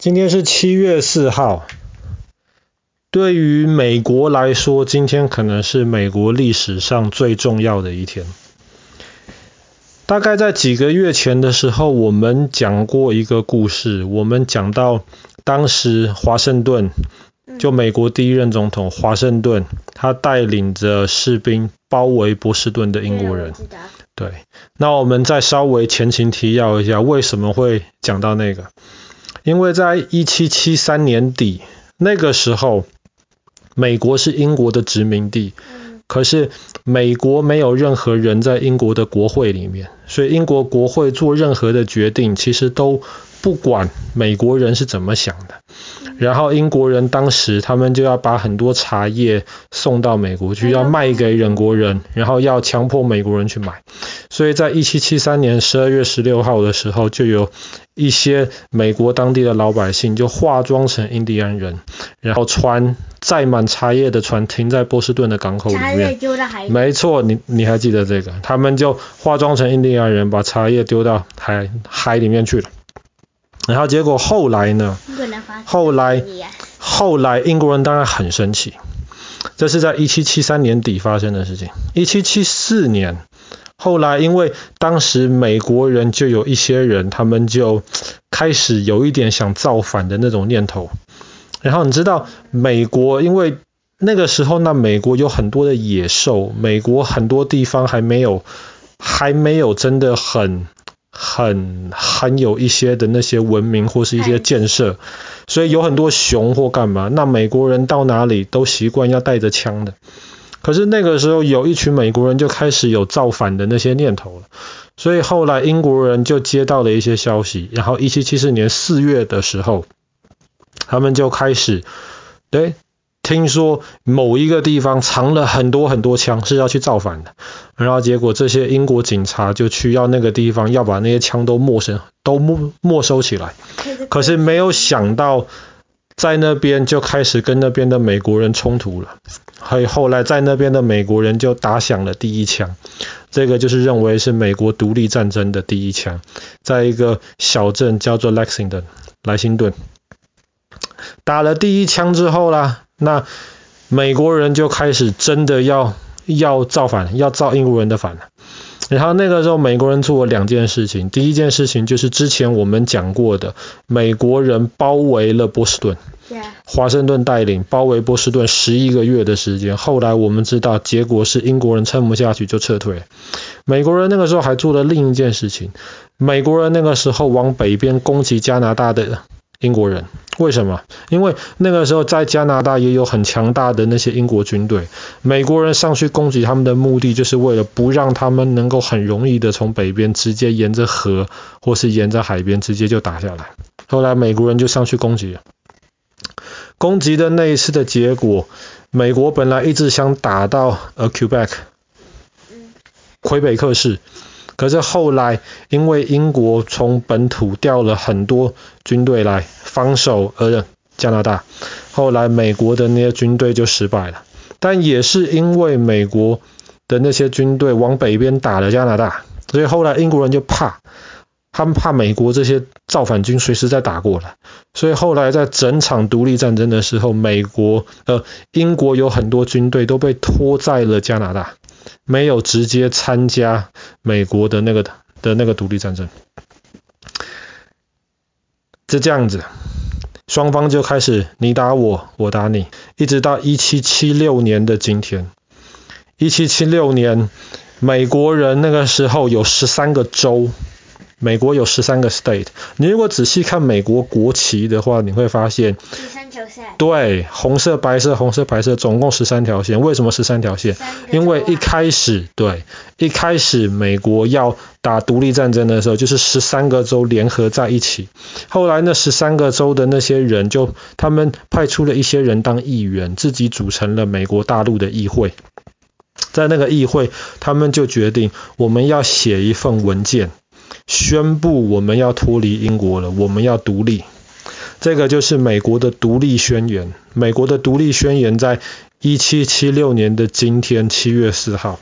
今天是七月四号。对于美国来说，今天可能是美国历史上最重要的一天。大概在几个月前的时候，我们讲过一个故事。我们讲到当时华盛顿，就美国第一任总统华盛顿，他带领着士兵包围波士顿的英国人。对，那我们再稍微前情提要一下，为什么会讲到那个？因为在一七七三年底，那个时候，美国是英国的殖民地，可是美国没有任何人在英国的国会里面，所以英国国会做任何的决定，其实都不管美国人是怎么想的。然后英国人当时他们就要把很多茶叶送到美国去，要卖给英国人，然后要强迫美国人去买。所以在一七七三年十二月十六号的时候，就有一些美国当地的老百姓就化妆成印第安人，然后船载满茶叶的船停在波士顿的港口里面。没错，你你还记得这个？他们就化妆成印第安人，把茶叶丢到海海里面去了。然后结果后来呢？后来后来英国人当然很生气。这是在一七七三年底发生的事情。一七七四年，后来因为当时美国人就有一些人，他们就开始有一点想造反的那种念头。然后你知道，美国因为那个时候那，美国有很多的野兽，美国很多地方还没有还没有真的很。很很有一些的那些文明或是一些建设，所以有很多熊或干嘛。那美国人到哪里都习惯要带着枪的。可是那个时候有一群美国人就开始有造反的那些念头了。所以后来英国人就接到了一些消息，然后一七七四年四月的时候，他们就开始，对。听说某一个地方藏了很多很多枪，是要去造反的。然后结果这些英国警察就去要那个地方，要把那些枪都没收，都没没收起来。可是没有想到，在那边就开始跟那边的美国人冲突了。还有后来在那边的美国人就打响了第一枪，这个就是认为是美国独立战争的第一枪，在一个小镇叫做 Lexington 莱辛顿，打了第一枪之后啦。那美国人就开始真的要要造反，要造英国人的反。然后那个时候美国人做了两件事情，第一件事情就是之前我们讲过的，美国人包围了波士顿，华盛顿带领包围波士顿十一个月的时间。后来我们知道结果是英国人撑不下去就撤退。美国人那个时候还做了另一件事情，美国人那个时候往北边攻击加拿大的。英国人为什么？因为那个时候在加拿大也有很强大的那些英国军队，美国人上去攻击他们的目的就是为了不让他们能够很容易的从北边直接沿着河或是沿着海边直接就打下来。后来美国人就上去攻击了，攻击的那一次的结果，美国本来一直想打到呃 Quebec，魁北克市。可是后来，因为英国从本土调了很多军队来防守呃加拿大，后来美国的那些军队就失败了。但也是因为美国的那些军队往北边打了加拿大，所以后来英国人就怕，他们怕美国这些造反军随时再打过来，所以后来在整场独立战争的时候，美国呃英国有很多军队都被拖在了加拿大。没有直接参加美国的那个的那个独立战争，就这样子，双方就开始你打我，我打你，一直到一七七六年的今天。一七七六年，美国人那个时候有十三个州，美国有十三个 state。你如果仔细看美国国旗的话，你会发现。对，红色、白色、红色、白色，总共十三条线。为什么十三条线？因为一开始，对，一开始美国要打独立战争的时候，就是十三个州联合在一起。后来那十三个州的那些人就，就他们派出了一些人当议员，自己组成了美国大陆的议会。在那个议会，他们就决定，我们要写一份文件，宣布我们要脱离英国了，我们要独立。这个就是美国的独立宣言。美国的独立宣言在一七七六年的今天七月四号，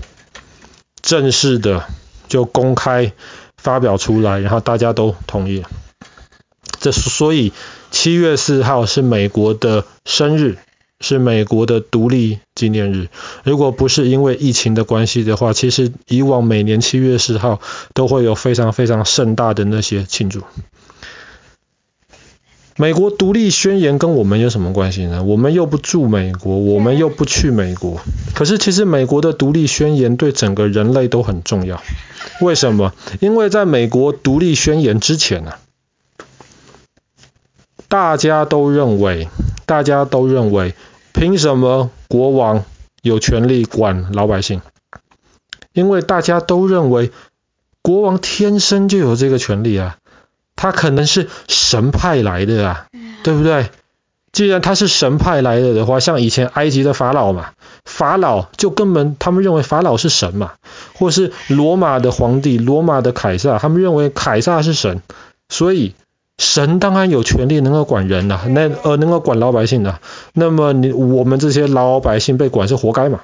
正式的就公开发表出来，然后大家都同意了。这所以七月四号是美国的生日，是美国的独立纪念日。如果不是因为疫情的关系的话，其实以往每年七月四号都会有非常非常盛大的那些庆祝。美国独立宣言跟我们有什么关系呢？我们又不住美国，我们又不去美国。可是其实美国的独立宣言对整个人类都很重要。为什么？因为在美国独立宣言之前呢、啊，大家都认为，大家都认为，凭什么国王有权利管老百姓？因为大家都认为，国王天生就有这个权利啊。他可能是神派来的啊，对不对？既然他是神派来的的话，像以前埃及的法老嘛，法老就根本他们认为法老是神嘛，或是罗马的皇帝、罗马的凯撒，他们认为凯撒是神，所以神当然有权利能够管人呐，那呃能够管老百姓的，那么你我们这些老百姓被管是活该嘛。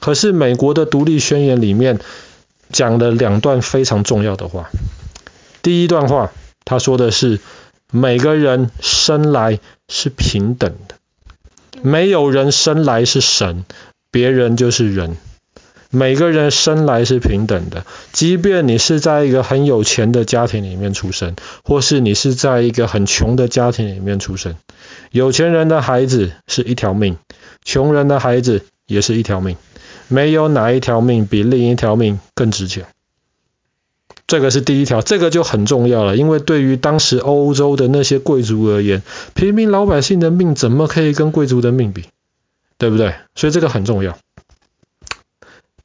可是美国的独立宣言里面讲了两段非常重要的话。第一段话，他说的是每个人生来是平等的，没有人生来是神，别人就是人。每个人生来是平等的，即便你是在一个很有钱的家庭里面出生，或是你是在一个很穷的家庭里面出生，有钱人的孩子是一条命，穷人的孩子也是一条命，没有哪一条命比另一条命更值钱。这个是第一条，这个就很重要了，因为对于当时欧洲的那些贵族而言，平民老百姓的命怎么可以跟贵族的命比？对不对？所以这个很重要。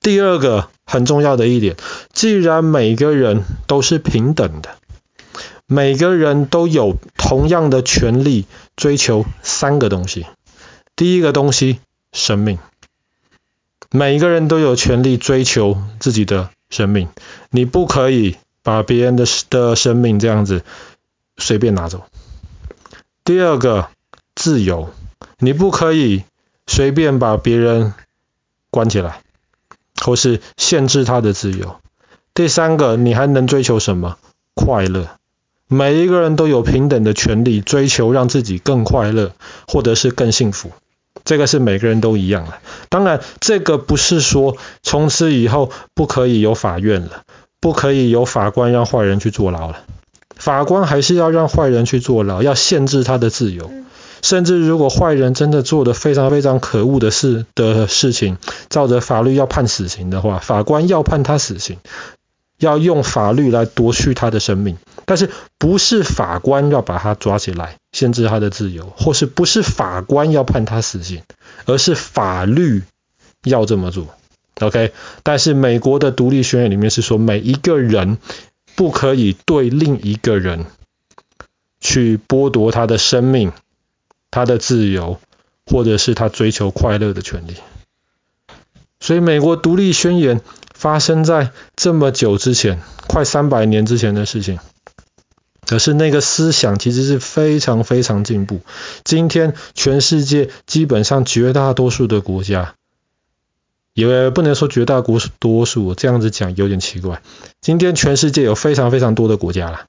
第二个很重要的一点，既然每个人都是平等的，每个人都有同样的权利追求三个东西。第一个东西，生命，每个人都有权利追求自己的。生命，你不可以把别人的的生命这样子随便拿走。第二个，自由，你不可以随便把别人关起来，或是限制他的自由。第三个，你还能追求什么？快乐。每一个人都有平等的权利，追求让自己更快乐，或者是更幸福。这个是每个人都一样的。当然，这个不是说从此以后不可以有法院了，不可以有法官让坏人去坐牢了。法官还是要让坏人去坐牢，要限制他的自由。甚至如果坏人真的做的非常非常可恶的事的事情，照着法律要判死刑的话，法官要判他死刑，要用法律来夺去他的生命。但是不是法官要把他抓起来？限制他的自由，或是不是法官要判他死刑，而是法律要这么做。OK，但是美国的独立宣言里面是说，每一个人不可以对另一个人去剥夺他的生命、他的自由，或者是他追求快乐的权利。所以，美国独立宣言发生在这么久之前，快三百年之前的事情。可是那个思想其实是非常非常进步。今天全世界基本上绝大多数的国家，也不能说绝大多数，这样子讲有点奇怪。今天全世界有非常非常多的国家了，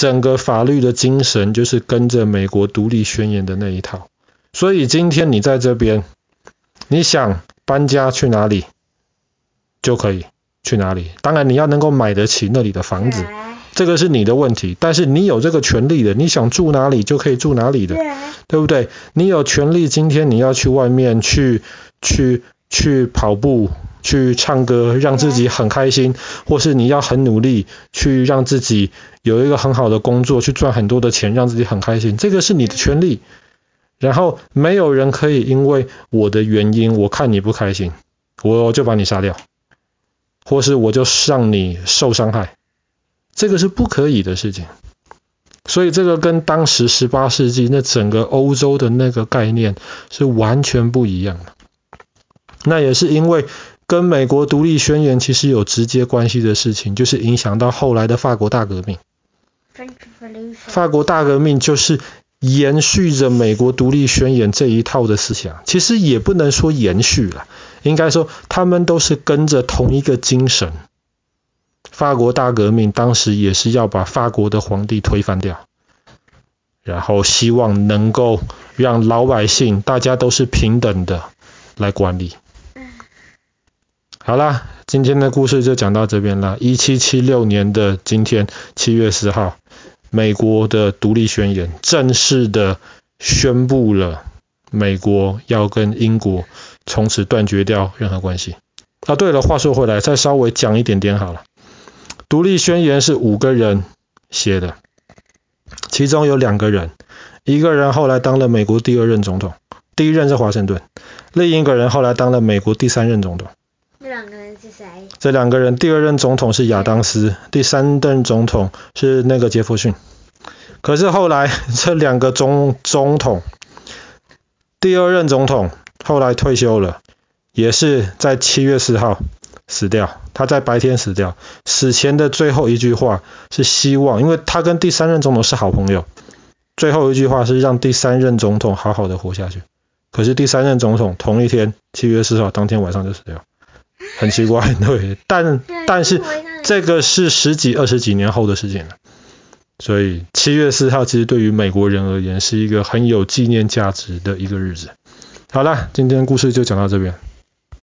整个法律的精神就是跟着美国独立宣言的那一套。所以今天你在这边，你想搬家去哪里就可以去哪里。当然你要能够买得起那里的房子。这个是你的问题，但是你有这个权利的，你想住哪里就可以住哪里的，对不对？你有权利，今天你要去外面去去去跑步，去唱歌，让自己很开心，或是你要很努力去让自己有一个很好的工作，去赚很多的钱，让自己很开心，这个是你的权利。然后没有人可以因为我的原因，我看你不开心，我就把你杀掉，或是我就让你受伤害。这个是不可以的事情，所以这个跟当时十八世纪那整个欧洲的那个概念是完全不一样的。那也是因为跟美国独立宣言其实有直接关系的事情，就是影响到后来的法国大革命。法国大革命就是延续着美国独立宣言这一套的思想，其实也不能说延续了，应该说他们都是跟着同一个精神。法国大革命当时也是要把法国的皇帝推翻掉，然后希望能够让老百姓大家都是平等的来管理。好啦，今天的故事就讲到这边了。一七七六年的今天，七月四号，美国的独立宣言正式的宣布了，美国要跟英国从此断绝掉任何关系。啊，对了，话说回来，再稍微讲一点点好了。独立宣言是五个人写的，其中有两个人，一个人后来当了美国第二任总统，第一任是华盛顿，另一个人后来当了美国第三任总统。这两个人是谁？这两个人，第二任总统是亚当斯，第三任总统是那个杰弗逊。可是后来 这两个总总统，第二任总统后来退休了，也是在七月四号死掉。他在白天死掉，死前的最后一句话是希望，因为他跟第三任总统是好朋友，最后一句话是让第三任总统好好的活下去。可是第三任总统同一天，七月四号当天晚上就死掉。很奇怪，对，但但是这个是十几二十几年后的事情了，所以七月四号其实对于美国人而言是一个很有纪念价值的一个日子。好了，今天故事就讲到这边。